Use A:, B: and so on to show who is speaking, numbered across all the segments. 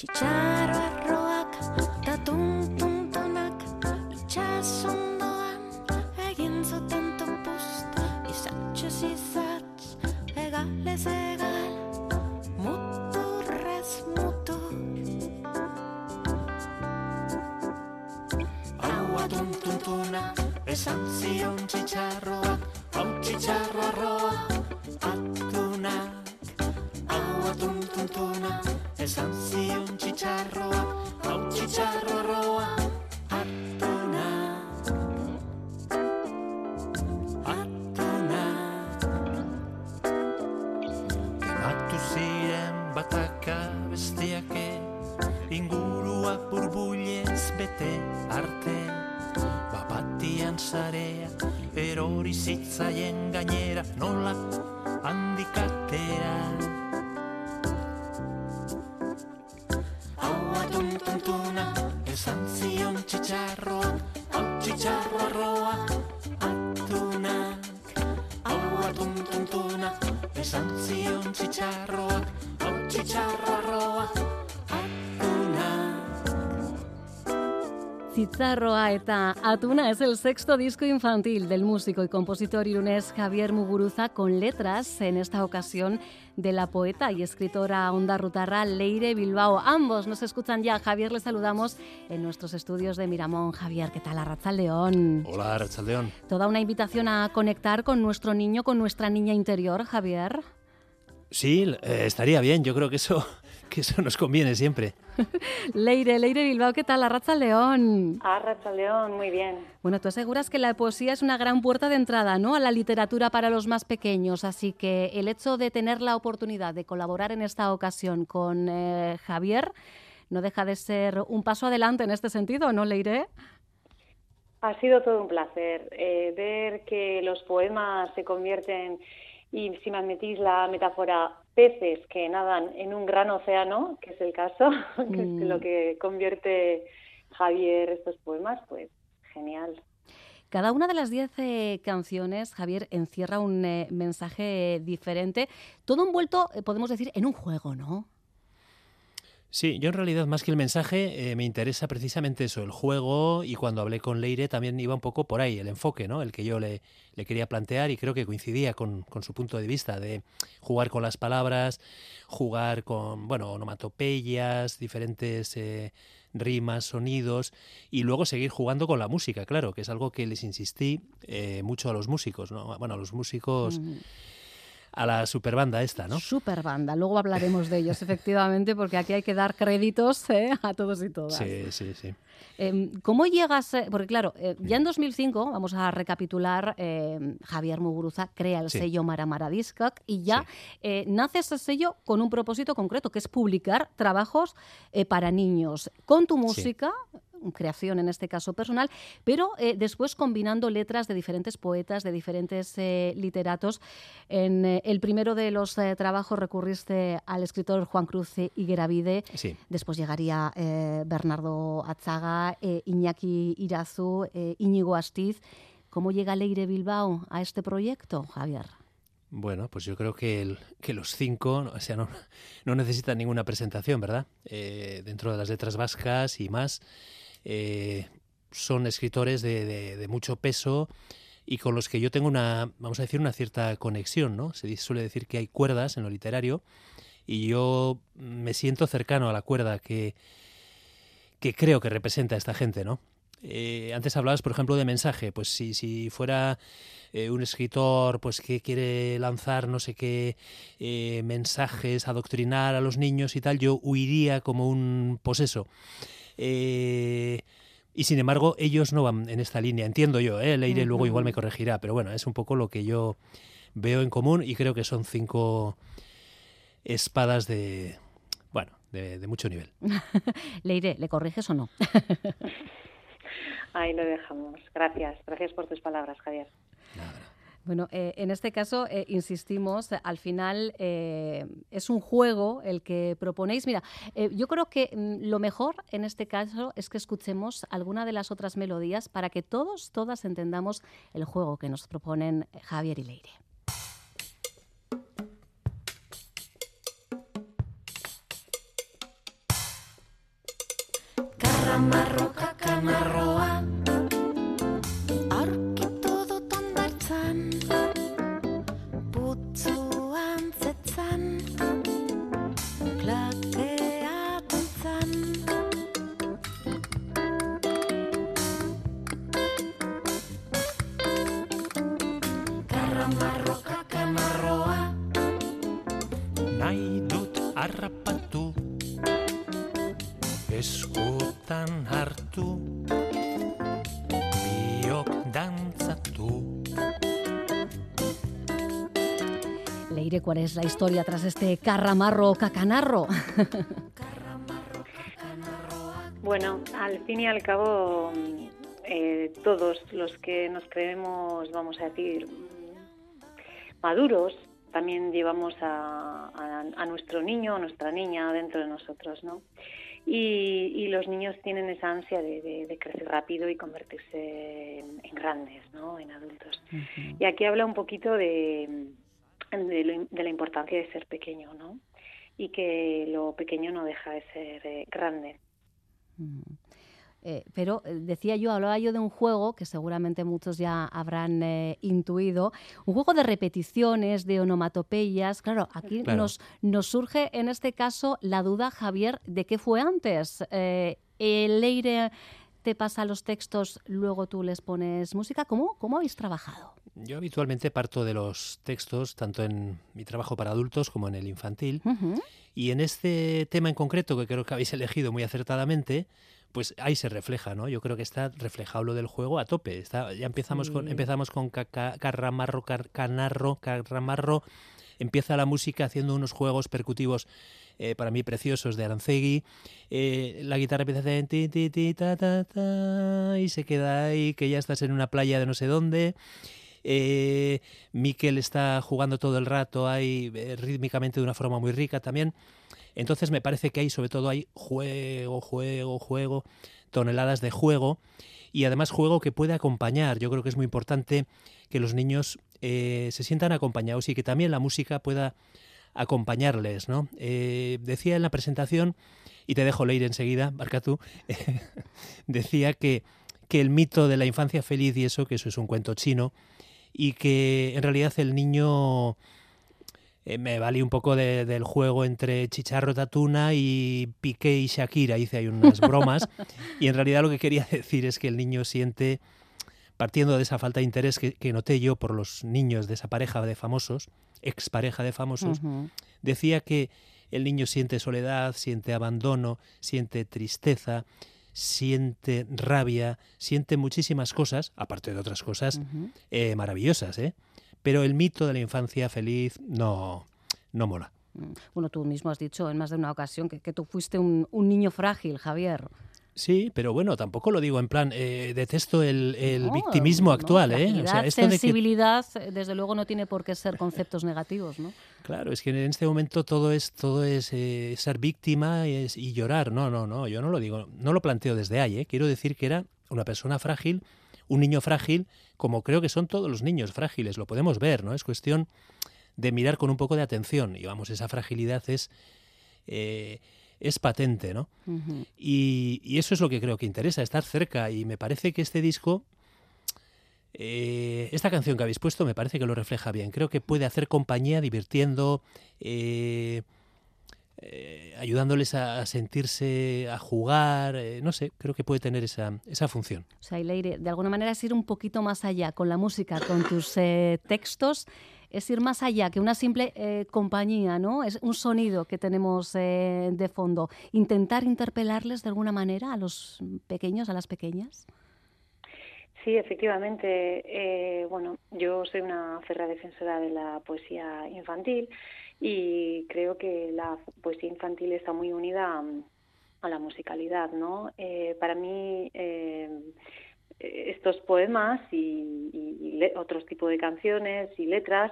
A: Txitxarro arroak eta tuntuntunak itxasondoan egin zuten topust izatxez izatx egalez egal muturrez mutur. Haua tuntuntuna esan zion txitxarroak hau txitxarro arroa atunak. Haua tuntuntuna esan zion txitxarroa hau txitxarro arroa atunak atunak Ematu ziren bataka besteak ingurua burbuilez bete arte. Bapatian sarea erori zitzaien gainera nola handikatera
B: Eta Atuna es el sexto disco infantil del músico y compositor irunés Javier Muguruza con letras, en esta ocasión, de la poeta y escritora onda rutarra Leire Bilbao. Ambos nos escuchan ya. Javier, le saludamos en nuestros estudios de Miramón. Javier, ¿qué tal? Arracha León.
C: Hola, Rachaldeón.
B: Toda una invitación a conectar con nuestro niño, con nuestra niña interior, Javier.
C: Sí, eh, estaría bien. Yo creo que eso, que eso nos conviene siempre.
B: Leire, Leire Bilbao, ¿qué tal? Arracha León.
D: Arracha León, muy bien.
B: Bueno, tú aseguras que la poesía es una gran puerta de entrada, ¿no? A la literatura para los más pequeños. Así que el hecho de tener la oportunidad de colaborar en esta ocasión con eh, Javier no deja de ser un paso adelante en este sentido, ¿no, Leire?
D: Ha sido todo un placer eh, ver que los poemas se convierten, y si me admitís la metáfora, peces que nadan en un gran océano, que es el caso, que es lo que convierte Javier estos poemas, pues genial.
B: Cada una de las diez eh, canciones, Javier, encierra un eh, mensaje diferente, todo envuelto, eh, podemos decir, en un juego, ¿no?
C: Sí, yo en realidad más que el mensaje eh, me interesa precisamente eso, el juego y cuando hablé con Leire también iba un poco por ahí, el enfoque, ¿no? El que yo le, quería plantear y creo que coincidía con, con, su punto de vista de jugar con las palabras, jugar con, bueno, onomatopeyas, diferentes eh, rimas, sonidos y luego seguir jugando con la música, claro, que es algo que les insistí eh, mucho a los músicos, ¿no? Bueno, a los músicos... a la superbanda esta, ¿no?
B: Superbanda, luego hablaremos de ellos, efectivamente, porque aquí hay que dar créditos ¿eh? a todos y todas.
C: Sí, sí, sí.
B: Eh, ¿Cómo llegas? Eh, porque claro, eh, ya en 2005, vamos a recapitular, Javier Muguruza crea el
C: Sí.
B: sello Mara Mara Discac y ya
C: Sí.
B: nace ese sello con un propósito concreto, que es publicar trabajos para niños, con tu música, creación en este caso personal, pero eh, después combinando letras de diferentes poetas, de diferentes eh, literatos. En eh, el primero de los trabajos recurriste al escritor Juan Cruz Higueravide,
C: Sí.
B: Después llegaría Bernardo Atzaga, eh, Iñaki Irazu, Íñigo Astiz. ¿Cómo llega Leire Bilbao a este proyecto, Javier?
C: Bueno, pues yo creo que, el- que los cinco, o sea, no, no necesitan ninguna presentación, ¿verdad? Dentro de las letras vascas y más, eh, son escritores de, mucho peso y con los que yo tengo una, vamos a decir, una cierta conexión, ¿no? Se suele decir que hay cuerdas en lo literario y yo me siento cercano a la cuerda que, que creo que representa a esta gente, ¿no? Eh, antes hablabas, por ejemplo, de mensaje. Pues si, si fuera eh, un escritor pues que quiere lanzar no sé qué mensajes, adoctrinar a los niños y tal, yo huiría como un poseso. Eh, y sin embargo, ellos no van en esta línea. Entiendo yo, ¿eh? Leire luego igual me corregirá, pero bueno, es un poco lo que yo veo en común y creo que son cinco espadas de, bueno, de, de mucho nivel.
B: Leire, ¿le corriges o no?
D: Ahí lo dejamos. Gracias, gracias por tus palabras, Javier.
B: Bueno, eh, en este caso, eh, insistimos, al final eh, es un juego el que proponéis. Mira, eh, yo creo que mm, lo mejor en este caso es que escuchemos alguna de las otras melodías para que todos, todas entendamos el juego que nos proponen Javier y Leire.
A: Carramarro, cacanarroa Carramarro, cacanarroa
C: Nahi dut harrapatu. Eskutan hartu. Biok dantzatu.
B: Leire, ¿cuál es la historia tras este carramarro cacanarro?
D: Bueno, al fin y al cabo, eh, todos los que nos creemos, vamos a decir, maduros, también llevamos a, a- a nuestro niño o nuestra niña dentro de nosotros, ¿no? Y, y los niños tienen esa ansia de, de- de crecer rápido y convertirse en, en grandes, ¿no? En adultos. Y aquí habla un poquito de, de, lo- de la importancia de ser pequeño, ¿no? Y que lo pequeño no deja de ser eh, grande.
B: Mm. Eh, pero eh, decía yo, hablaba yo de un juego que seguramente muchos ya habrán eh, intuido, un juego de repeticiones, de onomatopeyas. Claro, aquí
C: Claro.
B: Nos, nos surge en este caso la duda, Javier, de qué fue antes. Eh, ¿El Leire te pasa los textos, luego tú les pones música? ¿Cómo, cómo habéis trabajado?
C: Yo habitualmente parto de los textos, tanto en mi trabajo para adultos como en el infantil. Y en este tema en concreto, que creo que habéis elegido muy acertadamente, pues ahí se refleja, ¿no? Yo creo que está reflejado lo del juego a tope. Está, ya empezamos con,
B: Sí.
C: empezamos con carramarro, car- canarro, carramarro. Empieza la música haciendo unos juegos percutivos eh, para mí preciosos de Arancegui. Eh, la guitarra empieza a hacer ti, ti, ti, ta, ta, ta, y se queda ahí, que ya estás en una playa de no sé dónde. Eh, Miquel está jugando todo el rato ahí eh, rítmicamente de una forma muy rica también. Entonces me parece que hay sobre todo hay juego, juego, juego, toneladas de juego y además juego que puede acompañar. Yo creo que es muy importante que los niños eh, se sientan acompañados y que también la música pueda acompañarles, ¿no? Eh, decía en la presentación, y te dejo leer enseguida, marca tú, decía que, que el mito de la infancia feliz y eso, que eso es un cuento chino, y que en realidad el niño eh, me valí un poco de- del juego entre Chicharro Tatuna y Piqué y Shakira, hice ahí unas bromas, y en realidad lo que quería decir es que el niño siente, partiendo de esa falta de interés que, que noté yo por los niños de esa pareja de famosos, expareja de famosos, decía que el niño siente soledad, siente abandono, siente tristeza, siente rabia, siente muchísimas cosas, aparte de otras cosas eh, maravillosas, ¿eh? Pero el mito de la infancia feliz no, no mola.
B: Mm. Bueno, tú mismo has dicho en más de una ocasión que, que tú fuiste un, un niño frágil, Javier.
C: Sí, pero bueno, tampoco lo digo en plan, eh, detesto el, el
B: No,
C: victimismo
B: no,
C: actual, ¿eh? O sea,
B: fragilidad,
C: esto de que
B: sensibilidad, desde luego no tiene por qué ser conceptos negativos, ¿no?
C: Claro, es que en este momento todo es todo es eh, ser víctima y, es- y llorar. No, no, no, yo no lo digo, no lo planteo desde ahí. ¿eh? Quiero decir que era una persona frágil, un niño frágil, como creo que son todos los niños frágiles. Lo podemos ver, ¿no? Es cuestión de mirar con un poco de atención. Y vamos, esa fragilidad es eh, es patente, ¿no? Y, y eso es lo que creo que interesa, estar cerca. Y me parece que este disco, eh, esta canción que habéis puesto, me parece que lo refleja bien. Creo que puede hacer compañía divirtiendo, eh, eh, ayudándoles a, sentirse, a jugar. eh, no sé, creo que puede tener esa, esa función.
B: O sea, Leire, de alguna manera es ir un poquito más allá con la música, con tus eh, textos, es ir más allá que una simple compañía, ¿no? Es un sonido que tenemos de fondo. Intentar interpelarles de alguna manera a los pequeños, a las pequeñas.
D: Sí, efectivamente. eh, bueno, yo soy una ferra defensora de la poesía infantil y creo que la poesía infantil está muy unida a, a la musicalidad, ¿no? Eh, para mí eh, estos poemas y, y- y le- otros tipos de canciones y letras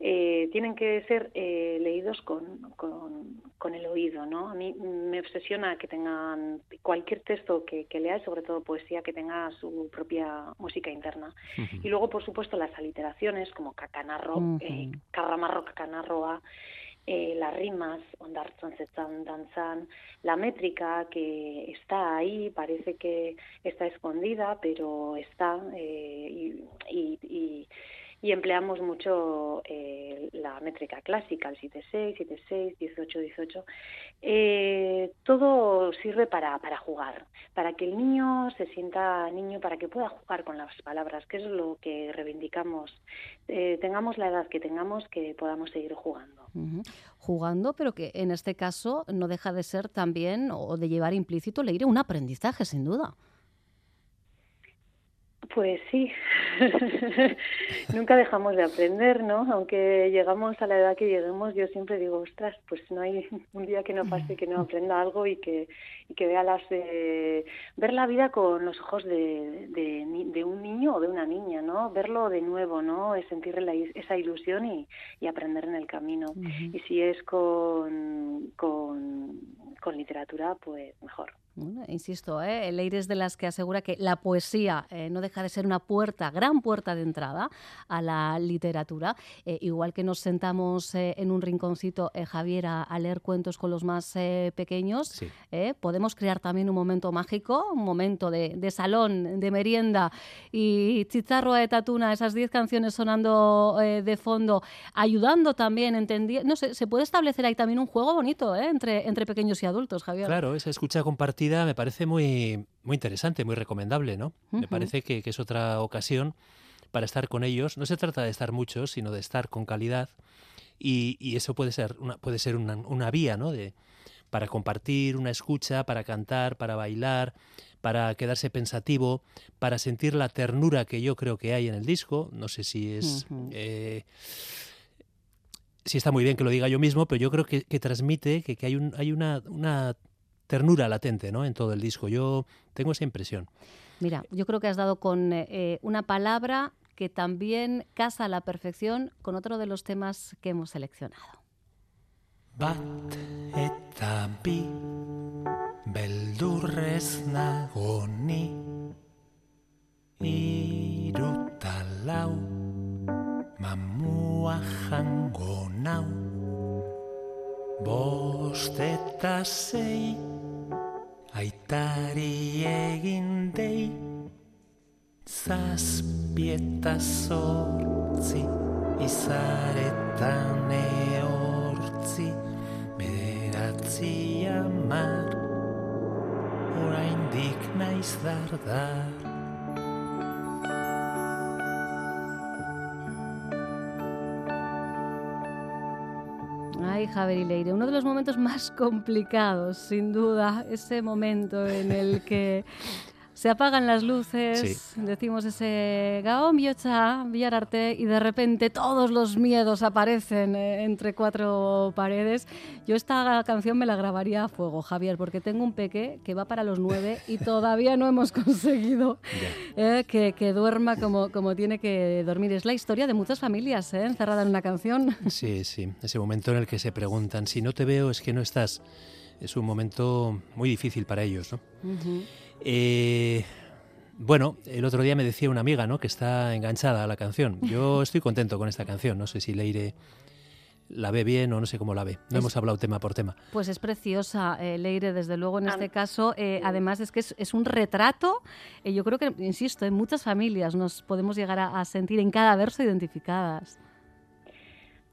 D: eh, tienen que ser eh, leídos con, con, con el oído, ¿no? A mí me obsesiona que tengan cualquier texto que, que sobre todo poesía, que tenga su propia música interna. Y luego, por supuesto, las aliteraciones como cacanarro,
B: Ujú.
D: eh, carramarro, cacanarroa, eh, las rimas, ondartzan, zetzan, danzan, la métrica que está ahí, parece que está escondida, pero está eh, y, y y empleamos mucho eh, la métrica clásica, el 7-6, 7-6, 18-18. Eh, todo sirve para, para jugar, para que el niño se sienta niño, para que pueda jugar con las palabras, que es lo que reivindicamos. Eh, tengamos la edad que tengamos, que podamos seguir jugando.
B: Jugando, pero que en este caso no deja de ser también o de llevar implícito leer un aprendizaje, sin duda.
D: Pues sí, nunca dejamos de aprender, ¿no? Aunque llegamos a la edad que lleguemos, yo siempre digo, ostras, pues no hay un día que no pase que no aprenda algo y que, y que vea las, eh, ver la vida con los ojos de, de, un niño o de una niña, ¿no? Verlo de nuevo, ¿no? Es sentir esa ilusión y, y, aprender en el camino. Y si es con, con, con literatura, pues mejor
B: insisto, ¿eh? Leire es de las que asegura que la poesía eh, no deja de ser una puerta, gran puerta de entrada a la literatura. Eh, igual que nos sentamos eh, en un rinconcito, Javier, a, leer cuentos con los más pequeños, podemos crear también un momento mágico, un momento de, salón, de merienda y chicharro de tatuna, esas 10 canciones sonando de fondo, ayudando también, entendiendo. No sé, se puede establecer ahí también un juego bonito entre, entre pequeños y adultos, Javier.
C: Claro, esa escucha compartida me parece muy, muy interesante, muy recomendable, ¿no? Me parece que, es otra ocasión para estar con ellos. No se trata de estar muchos, sino de estar con calidad. Y, eso puede ser una, puede ser una, vía, ¿no? De, para compartir, una escucha, para cantar, para bailar, para quedarse pensativo, para sentir la ternura que yo creo que hay en el disco. No sé si es... Eh, si está muy bien que lo diga yo mismo, pero yo creo que, transmite que, que, hay, un, hay una, una ternura latente ¿no? en todo el disco. Yo tengo esa impresión.
B: Mira, yo creo que has dado con eh, una palabra que también casa a la perfección con otro de los temas que hemos seleccionado.
E: Bat eta bi beldurrez nagoni iruta lau mamua jango nau bost eta sei Aitari egin dei Zazpieta sortzi Izaretan eortzi Bederatzi amar Horain dik naiz dardar
B: Javier Leire, uno de los momentos más complicados, sin duda, ese momento en el que se apagan las luces, decimos ese Gaón Biocha, Villararte, y de repente todos los miedos aparecen eh, entre cuatro paredes. Yo esta canción me la grabaría a fuego, Javier, porque tengo un peque que va para los nueve y todavía no hemos conseguido eh, que, duerma como, como tiene que dormir. Es la historia de muchas familias eh, encerrada en una canción.
C: Sí, sí, ese momento en el que se preguntan, si no te veo es que no estás. Es un momento muy difícil para ellos, ¿no? Eh, bueno, el otro día me decía una amiga ¿no? que está enganchada a la canción. Yo estoy contento con esta canción. No sé si Leire la ve bien o no sé cómo la ve. No hemos hablado tema por tema.
B: Pues es preciosa, eh, Leire, desde luego en este caso. Eh, además es que es, un retrato. Eh, yo creo que, insisto, en muchas familias nos podemos llegar a, sentir en cada verso identificadas.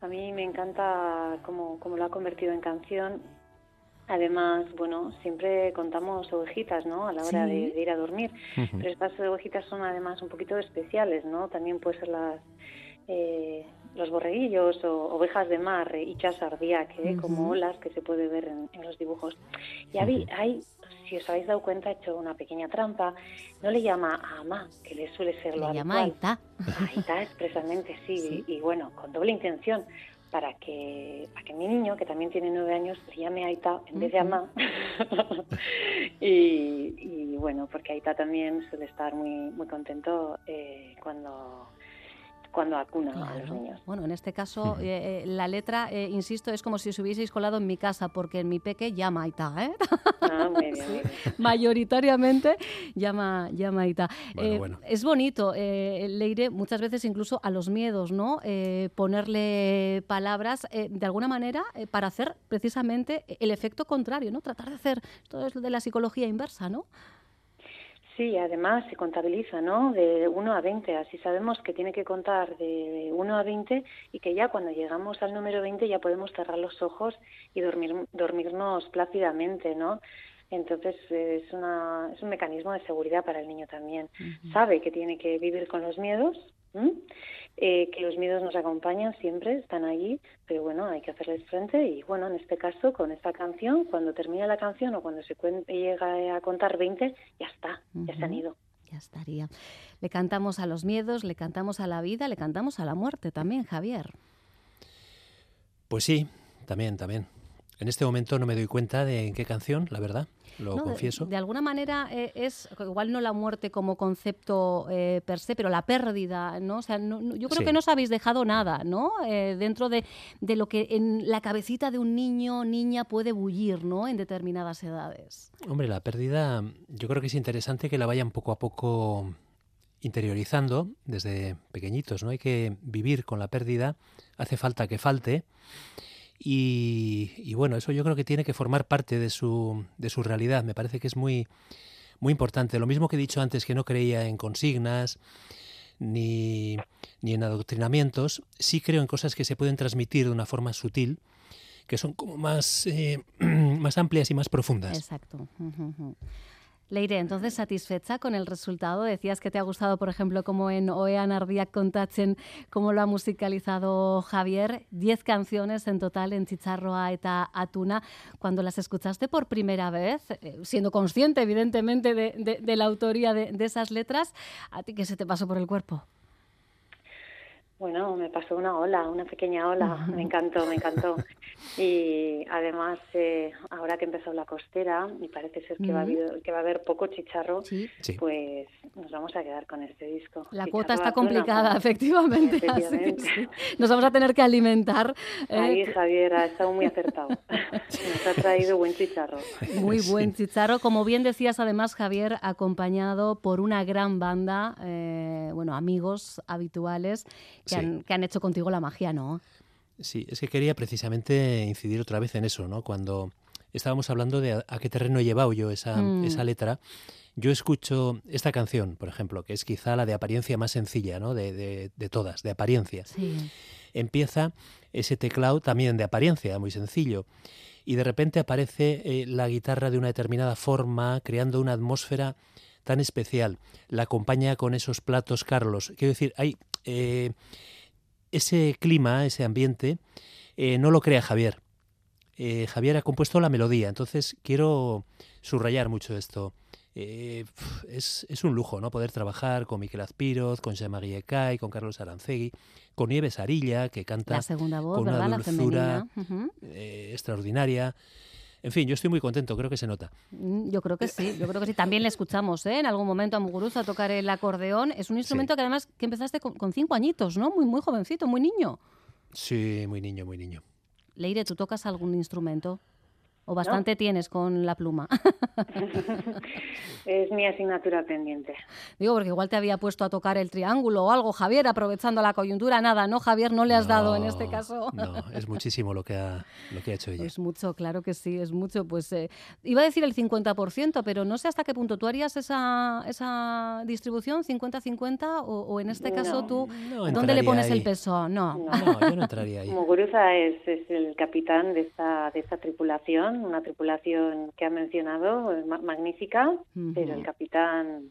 D: A mí me encanta cómo, cómo lo ha convertido en canción Además, bueno, siempre contamos ovejitas, ¿no? A la hora de, ir a dormir. Pero estas ovejitas son además un poquito especiales, ¿no? También pueden ser las eh, los borreguillos o ovejas de mar, y ardía, que como olas que se puede ver en, los dibujos. Y hay, hay, si os habéis dado cuenta, he hecho una pequeña trampa. No le llama a Ama, que le suele ser lo
B: le llama Aita.
D: Aita, expresamente, sí, y bueno, con doble intención para que, para que mi niño, que también tiene nueve años, se llame Aita en vez de Ama. y, bueno, porque Aita también suele estar muy, muy contento eh, cuando cuando acuna a los
B: Claro.
D: niños.
B: Bueno, en este caso, eh, eh, la letra, eh, insisto, es como si os hubieseis colado en mi casa, porque en mi peque llama Aita, ¿eh?
D: Ah, muy bien, muy bien.
B: mayoritariamente llama, llama Aita.
C: Bueno,
B: Eh,
C: bueno.
B: Es bonito, eh, Leire, muchas veces incluso a los miedos, ¿no? Eh, ponerle palabras eh, de alguna manera eh, para hacer precisamente el efecto contrario, ¿no? Tratar de hacer, esto es de la psicología inversa, ¿no?
D: Sí, además se contabiliza, ¿no? De 1 a 20, así sabemos que tiene que contar de 1 a 20 y que ya cuando llegamos al número 20 ya podemos cerrar los ojos y dormir, dormirnos plácidamente, ¿no? Entonces es, una, es un mecanismo de seguridad para el niño también. Sabe que tiene que vivir con los miedos, ¿m? Eh, que los miedos nos acompañan siempre, están allí, pero bueno, hay que hacerles frente y bueno, en este caso con esta canción, cuando termina la canción o cuando se llega a contar 20, ya está, ya se han ido.
B: Ya estaría. Le cantamos a los miedos, le cantamos a la vida, le cantamos a la muerte también, Javier.
C: Pues sí, también, también. En este momento no me doy cuenta de en qué canción, la verdad, lo
B: No, de-
C: confieso.
B: De, alguna manera eh, es, igual no la muerte como concepto eh, per se, pero la pérdida, ¿no? O sea, no- no- yo creo
C: Sí.
B: que no os habéis dejado nada, ¿no? Eh, dentro de, de lo que en la cabecita de un niño niña puede bullir, ¿no? En determinadas edades.
C: Hombre, la pérdida, yo creo que es interesante que la vayan poco a poco interiorizando desde pequeñitos, ¿no? Hay que vivir con la pérdida, hace falta que falte. Y, y bueno, eso yo creo que tiene que formar parte de su, de su realidad. Me parece que es muy, muy importante. Lo mismo que he dicho antes, que no creía en consignas ni, ni en adoctrinamientos, sí creo en cosas que se pueden transmitir de una forma sutil, que son como más, eh, más amplias y más profundas.
B: Exacto. Leire, entonces satisfecha con el resultado. Decías que te ha gustado, por ejemplo, como en Oean Ardiak cómo lo ha musicalizado Javier. Diez canciones en total en Chicharroa eta Atuna. Cuando las escuchaste por primera vez, eh, siendo consciente, evidentemente, de, de- de la autoría de, de esas letras, ¿a ti qué se te pasó por el cuerpo?
D: Bueno, me pasó una ola, una pequeña ola, me encantó, me encantó. Y además, eh, ahora que empezó la costera, y parece ser que, va a haber, que va a haber poco chicharro,
B: Sí.
D: Pues nos vamos a quedar con este disco.
B: La
D: Chicharro
B: cuota está complicada,
D: ¿no?
B: efectivamente. así sí. Nos vamos a tener que alimentar. eh,
D: Ahí Javier ha estado muy acertado. Nos ha traído buen chicharro.
B: Muy buen chicharro. Como bien decías, además, Javier, acompañado por una gran banda, eh, bueno, amigos habituales que,
C: Sí.
B: han, que han hecho contigo la magia, ¿no?
C: Sí, es que quería precisamente incidir otra vez en eso, ¿no? Cuando estábamos hablando de a, a qué terreno he llevado yo esa,
B: Mm.
C: esa letra, yo escucho esta canción, por ejemplo, que es quizá la de apariencia más sencilla, ¿no? De, de- de todas, de apariencia.
B: Sí.
C: Empieza ese teclado también de apariencia, muy sencillo. Y de repente aparece eh, la guitarra de una determinada forma, creando una atmósfera tan especial. La acompaña con esos platos Carlos. Quiero decir, hay eh, ese clima, ese ambiente, eh, no lo crea Javier. Eh, Javier ha compuesto la melodía, entonces quiero subrayar mucho esto. Es, es un lujo, ¿no? Poder trabajar con Miquel Azpiroz, con Jean-Marie Cay, con Carlos Arancegui, con Nieves Arilla, que canta
B: La segunda voz,
C: con una dulzura extraordinaria. En fin, yo estoy muy contento, creo que se nota.
B: Mm, Yo creo que sí, yo creo que sí. También le escuchamos ¿eh? en algún momento a Muguruza tocar el acordeón. Es un instrumento que además que empezaste con, con cinco añitos, ¿no? Muy, muy jovencito, muy niño.
C: Sí, muy niño, muy niño.
B: Leire, ¿tú tocas algún instrumento? ¿O bastante tienes con la pluma?
D: Es mi asignatura pendiente.
B: Digo, porque igual te había puesto a tocar el triángulo o algo, Javier, aprovechando la coyuntura. Nada, ¿no, Javier? No le has dado en este
C: No,
B: caso.
C: No, es muchísimo lo que ha, lo que ha hecho ella.
B: Es mucho, claro que sí, es mucho. Pues eh, iba a decir el 50%, pero no sé hasta qué punto tú harías esa, esa distribución 50-50 o, o en este caso
D: No,
B: tú,
C: no
B: ¿dónde le pones el
C: ahí.
B: peso? No.
D: No.
C: No, yo no entraría ahí.
D: Muguruza es, es el capitán de esta, de esta tripulación, una tripulación que ha mencionado, ma- magnífica, pero el capitán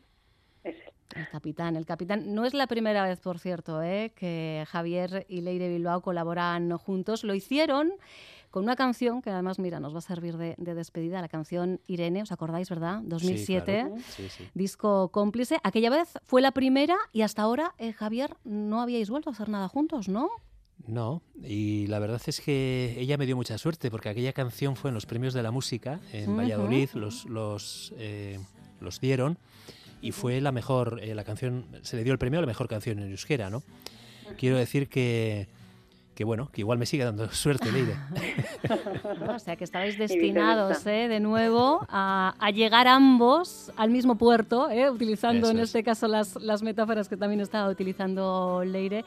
D: es él.
B: El capitán, el capitán. No es la primera vez, por cierto, ¿eh? que Javier y Leire Bilbao colaboran juntos. Lo hicieron con una canción que además, mira, nos va a servir de, de despedida, la canción Irene, ¿os acordáis, verdad? 2007.
C: Sí, claro. Sí, sí.
B: Disco cómplice. Aquella vez fue la primera y hasta ahora, eh, Javier, no habíais vuelto a hacer nada juntos, ¿no?
C: No, y la verdad es que ella me dio mucha suerte porque aquella canción fue en los premios de la música en
B: Ujú.
C: Valladolid, los, los, eh, los dieron y fue la mejor, eh, la canción, se le dio el premio a la mejor canción en euskera, ¿no? quiero decir que, que bueno, que igual me sigue dando suerte, Leire.
B: o sea que estabais destinados ¿eh? de nuevo a, a, llegar ambos al mismo puerto, ¿eh? utilizando Eso en este caso las, las metáforas que también estaba utilizando Leire.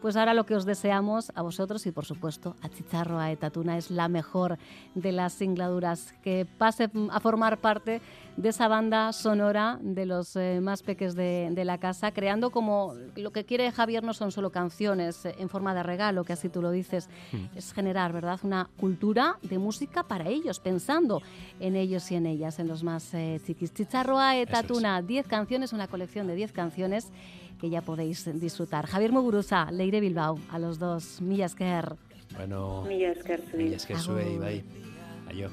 B: Pues ahora lo que os deseamos a vosotros y por supuesto a Chicharro, a Etatuna, es la mejor de las singladuras, que pase a formar parte de esa banda sonora de los eh, más peques de, de, la casa, creando como lo que quiere Javier no son solo canciones eh, en forma de regalo, que así tú lo dices, mm. es generar, ¿verdad?, una cultura de música para ellos, pensando en ellos y en ellas, en los más eh, chiquis. Chicharroa Etatuna, 10 canciones, una colección de 10 canciones que ya podéis disfrutar. Javier Muguruza, Leire Bilbao, a los dos, esker.
C: Bueno,
D: zuei,
C: bai. Aio.